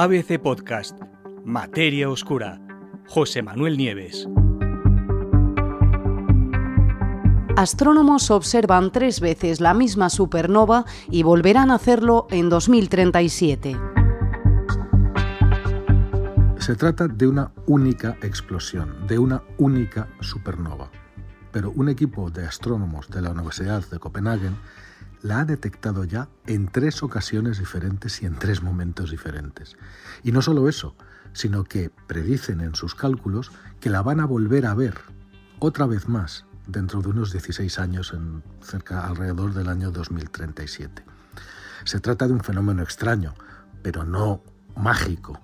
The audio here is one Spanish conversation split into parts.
ABC Podcast, Materia Oscura, José Manuel Nieves. Astrónomos observan tres veces la misma supernova y volverán a hacerlo en 2037. Se trata de una única explosión, de una única supernova. Pero un equipo de astrónomos de la Universidad de Copenhague la ha detectado ya en tres ocasiones diferentes y en tres momentos diferentes. Y no solo eso, sino que predicen en sus cálculos que la van a volver a ver otra vez más dentro de unos 16 años, en cerca alrededor del año 2037. Se trata de un fenómeno extraño, pero no mágico.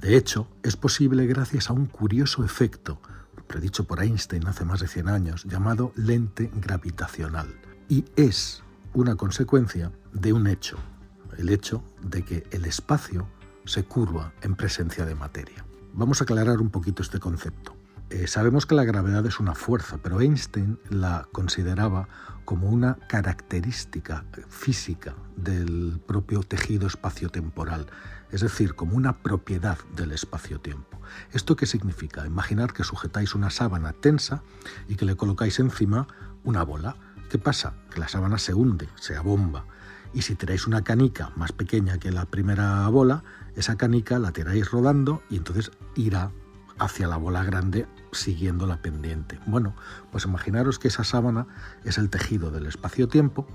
De hecho, es posible gracias a un curioso efecto, predicho por Einstein hace más de 100 años, llamado lente gravitacional. Y es una consecuencia de un hecho, el hecho de que el espacio se curva en presencia de materia. Vamos a aclarar un poquito este concepto. Eh, sabemos que la gravedad es una fuerza, pero Einstein la consideraba como una característica física del propio tejido espaciotemporal, es decir, como una propiedad del espacio-tiempo. ¿Esto qué significa? Imaginar que sujetáis una sábana tensa y que le colocáis encima una bola. ¿Qué pasa? Que la sábana se hunde, se abomba. Y si tiráis una canica más pequeña que la primera bola, esa canica la tiráis rodando y entonces irá hacia la bola grande siguiendo la pendiente. Bueno, pues imaginaros que esa sábana es el tejido del espacio-tiempo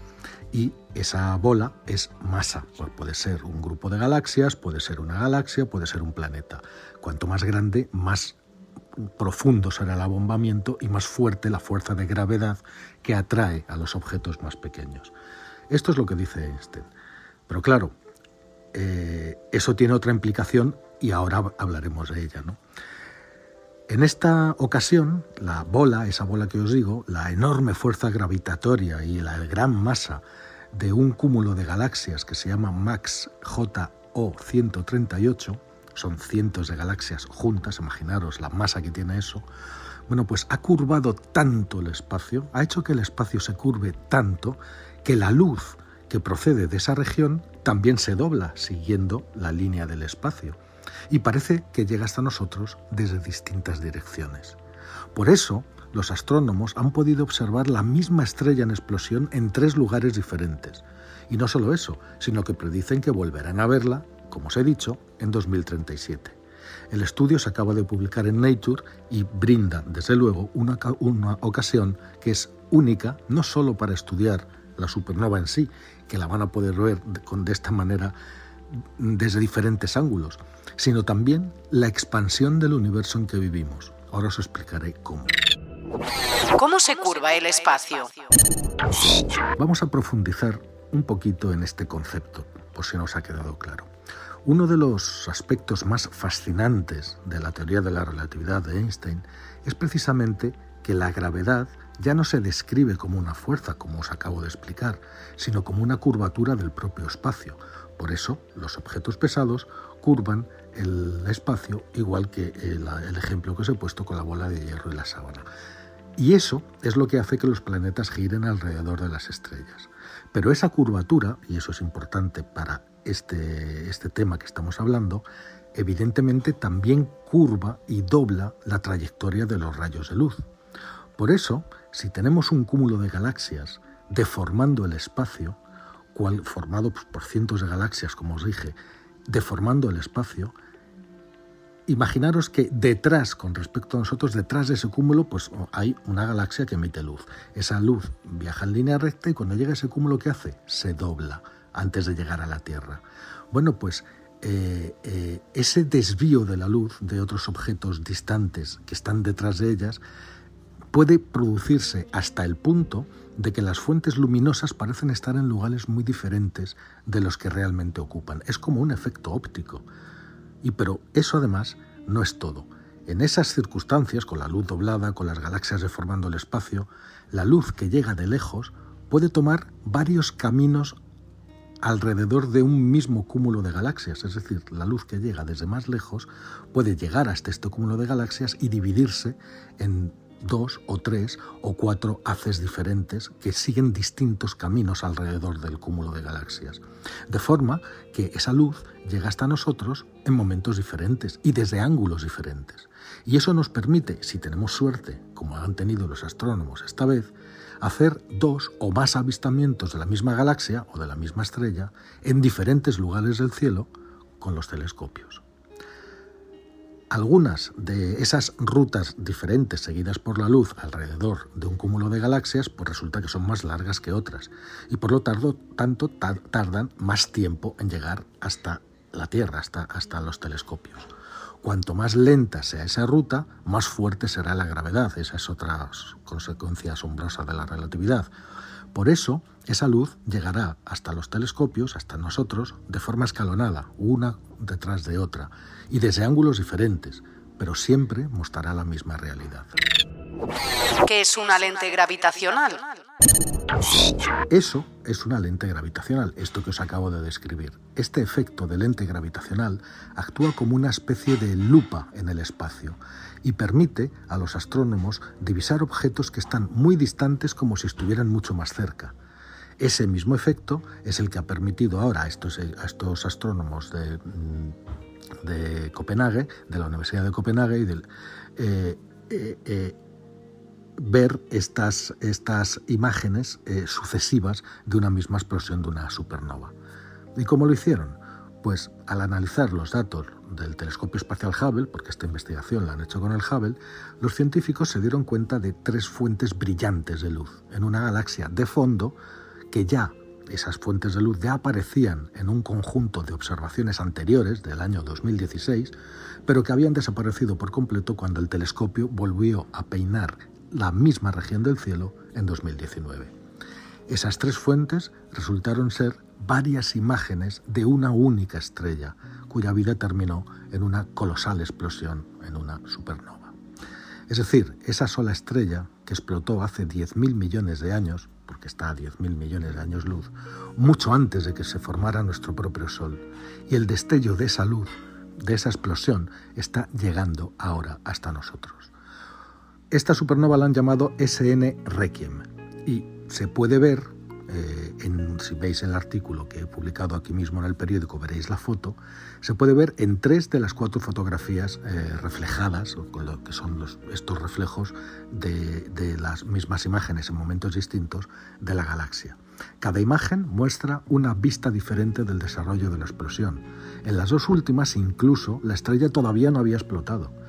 y esa bola es masa. Pues puede ser un grupo de galaxias, puede ser una galaxia, puede ser un planeta. Cuanto más grande, más profundo será el abombamiento y más fuerte la fuerza de gravedad que atrae a los objetos más pequeños. Esto es lo que dice Einstein. Pero claro, eh, eso tiene otra implicación y ahora hablaremos de ella. En esta ocasión, la bola, esa bola que os digo, la enorme fuerza gravitatoria y la gran masa de un cúmulo de galaxias que se llama Max JO 138, son cientos de galaxias juntas, imaginaros la masa que tiene eso, bueno, pues ha curvado tanto el espacio, ha hecho que el espacio se curve tanto que la luz que procede de esa región también se dobla siguiendo la línea del espacio y parece que llega hasta nosotros desde distintas direcciones. Por eso, los astrónomos han podido observar la misma estrella en explosión en tres lugares diferentes. Y no solo eso, sino que predicen que volverán a verla como os he dicho, en 2037. El estudio se acaba de publicar en Nature y brinda, desde luego, una, una, ocasión que es única, no solo para estudiar la supernova en sí, que la van a poder ver de, de esta manera desde diferentes ángulos, sino también la expansión del universo en que vivimos. Ahora os explicaré cómo. ¿Cómo se curva el espacio? Vamos a profundizar un poquito en este concepto, por si no os ha quedado claro. Uno de los aspectos más fascinantes de la teoría de la relatividad de Einstein es precisamente que la gravedad ya no se describe como una fuerza, como os acabo de explicar, sino como una curvatura del propio espacio. Por eso, los objetos pesados curvan el espacio igual que el, ejemplo que os he puesto con la bola de hierro y la sábana. Y eso es lo que hace que los planetas giren alrededor de las estrellas. Pero esa curvatura, y eso es importante para este, este tema que estamos hablando, evidentemente también curva y dobla la trayectoria de los rayos de luz. Por eso, si tenemos un cúmulo de galaxias deformando el espacio, cual, formado por cientos de galaxias, como os dije, deformando el espacio, imaginaros que detrás, con respecto a nosotros, detrás de ese cúmulo, pues hay una galaxia que emite luz. Esa luz viaja en línea recta y cuando llega a ese cúmulo, ¿qué hace? Se dobla antes de llegar a la Tierra. Bueno, pues eh, eh, ese desvío de la luz de otros objetos distantes que están detrás de ellas puede producirse hasta el punto de que las fuentes luminosas parecen estar en lugares muy diferentes de los que realmente ocupan. Es como un efecto óptico. Y pero eso además no es todo. En esas circunstancias, con la luz doblada, con las galaxias deformando el espacio, la luz que llega de lejos puede tomar varios caminos alrededor de un mismo cúmulo de galaxias, es decir, la luz que llega desde más lejos puede llegar hasta este cúmulo de galaxias y dividirse en dos o tres o cuatro haces diferentes que siguen distintos caminos alrededor del cúmulo de galaxias. De forma que esa luz llega hasta nosotros en momentos diferentes y desde ángulos diferentes. Y eso nos permite, si tenemos suerte, como han tenido los astrónomos esta vez, hacer dos o más avistamientos de la misma galaxia o de la misma estrella en diferentes lugares del cielo con los telescopios. Algunas de esas rutas diferentes seguidas por la luz alrededor de un cúmulo de galaxias, pues resulta que son más largas que otras y por lo tanto tardan más tiempo en llegar hasta la Tierra, hasta, hasta los telescopios. Cuanto más lenta sea esa ruta, más fuerte será la gravedad. Esa es otra consecuencia asombrosa de la relatividad. Por eso, esa luz llegará hasta los telescopios, hasta nosotros, de forma escalonada, una detrás de otra, y desde ángulos diferentes, pero siempre mostrará la misma realidad. ¿Qué es una lente gravitacional? Eso es una lente gravitacional, esto que os acabo de describir. Este efecto de lente gravitacional actúa como una especie de lupa en el espacio y permite a los astrónomos divisar objetos que están muy distantes como si estuvieran mucho más cerca. Ese mismo efecto es el que ha permitido ahora a estos, astrónomos de, Copenhague, de la Universidad de Copenhague, y del, eh, eh, eh, ver estas, estas imágenes sucesivas de una misma explosión de una supernova. ¿Y cómo lo hicieron? Pues al analizar los datos del telescopio espacial Hubble, porque esta investigación la han hecho con el Hubble, los científicos se dieron cuenta de tres fuentes brillantes de luz en una galaxia de fondo que ya esas fuentes de luz ya aparecían en un conjunto de observaciones anteriores del año 2016, pero que habían desaparecido por completo cuando el telescopio volvió a peinar la misma región del cielo en 2019. Esas tres fuentes resultaron ser varias imágenes de una única estrella, cuya vida terminó en una colosal explosión, en una supernova. Es decir, esa sola estrella que explotó hace 10.000 millones de años, porque está a 10.000 millones de años luz, mucho antes de que se formara nuestro propio Sol, y el destello de esa luz, de esa explosión, está llegando ahora hasta nosotros. Esta supernova la han llamado SN Requiem y se puede ver eh, en, si veis el artículo que he publicado aquí mismo en el periódico, veréis la foto, se puede ver en tres de las cuatro fotografías eh, reflejadas, con lo que son estos reflejos de, de las mismas imágenes en momentos distintos de la galaxia. Cada imagen muestra una vista diferente del desarrollo de la explosión. En las dos últimas incluso la estrella todavía no había explotado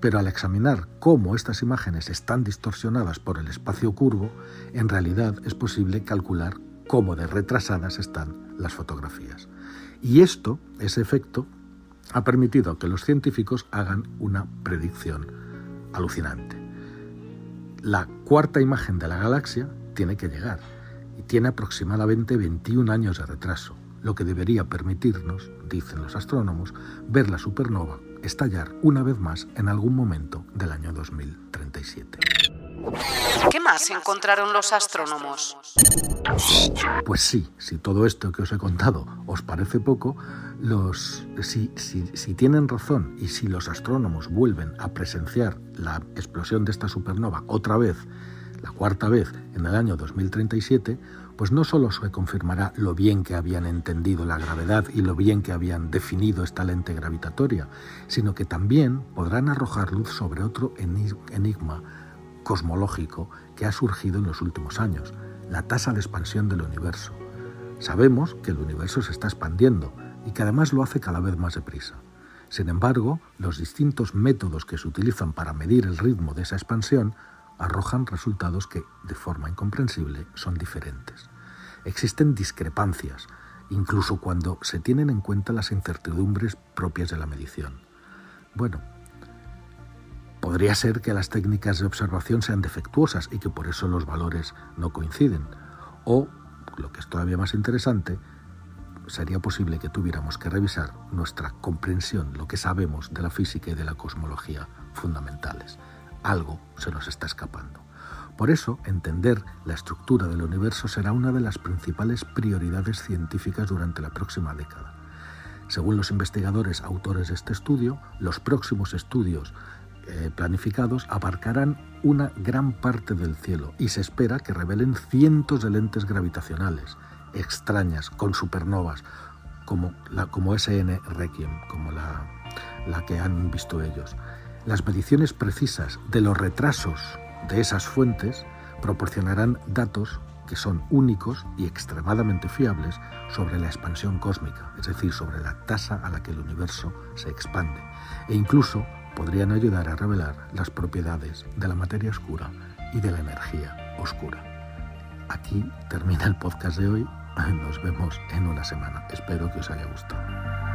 pero al examinar cómo estas imágenes están distorsionadas por el espacio curvo, en realidad es posible calcular cómo de retrasadas están las fotografías. Y esto, ese efecto, ha permitido que los científicos hagan una predicción alucinante. La cuarta imagen de la galaxia tiene que llegar y tiene aproximadamente 21 años de retraso, lo que debería permitirnos, dicen los astrónomos, ver la supernova estallar una vez más en algún momento del año 2037. ¿Qué más encontraron los astrónomos? Pues sí, si todo esto que os he contado os parece poco, los, si, si tienen razón y si los astrónomos vuelven a presenciar la explosión de esta supernova otra vez, la cuarta vez en el año 2037, pues no solo se confirmará lo bien que habían entendido la gravedad y lo bien que habían definido esta lente gravitatoria, sino que también podrán arrojar luz sobre otro enigma cosmológico que ha surgido en los últimos años, la tasa de expansión del universo. Sabemos que el universo se está expandiendo y que además lo hace cada vez más deprisa. Sin embargo, los distintos métodos que se utilizan para medir el ritmo de esa expansión arrojan resultados que, de forma incomprensible, son diferentes. Existen discrepancias, incluso cuando se tienen en cuenta las incertidumbres propias de la medición. Bueno, podría ser que las técnicas de observación sean defectuosas y que por eso los valores no coinciden. O, lo que es todavía más interesante, sería posible que tuviéramos que revisar nuestra comprensión, lo que sabemos de la física y de la cosmología fundamentales algo se nos está escapando. Por eso, entender la estructura del universo será una de las principales prioridades científicas durante la próxima década. Según los investigadores autores de este estudio, los próximos estudios eh, planificados abarcarán una gran parte del cielo y se espera que revelen cientos de lentes gravitacionales extrañas con supernovas como, la, como SN Requiem, como la, la que han visto ellos. Las mediciones precisas de los retrasos de esas fuentes proporcionarán datos que son únicos y extremadamente fiables sobre la expansión cósmica, es decir, sobre la tasa a la que el universo se expande, e incluso podrían ayudar a revelar las propiedades de la materia oscura y de la energía oscura. Aquí termina el podcast de hoy. Nos vemos en una semana. Espero que os haya gustado.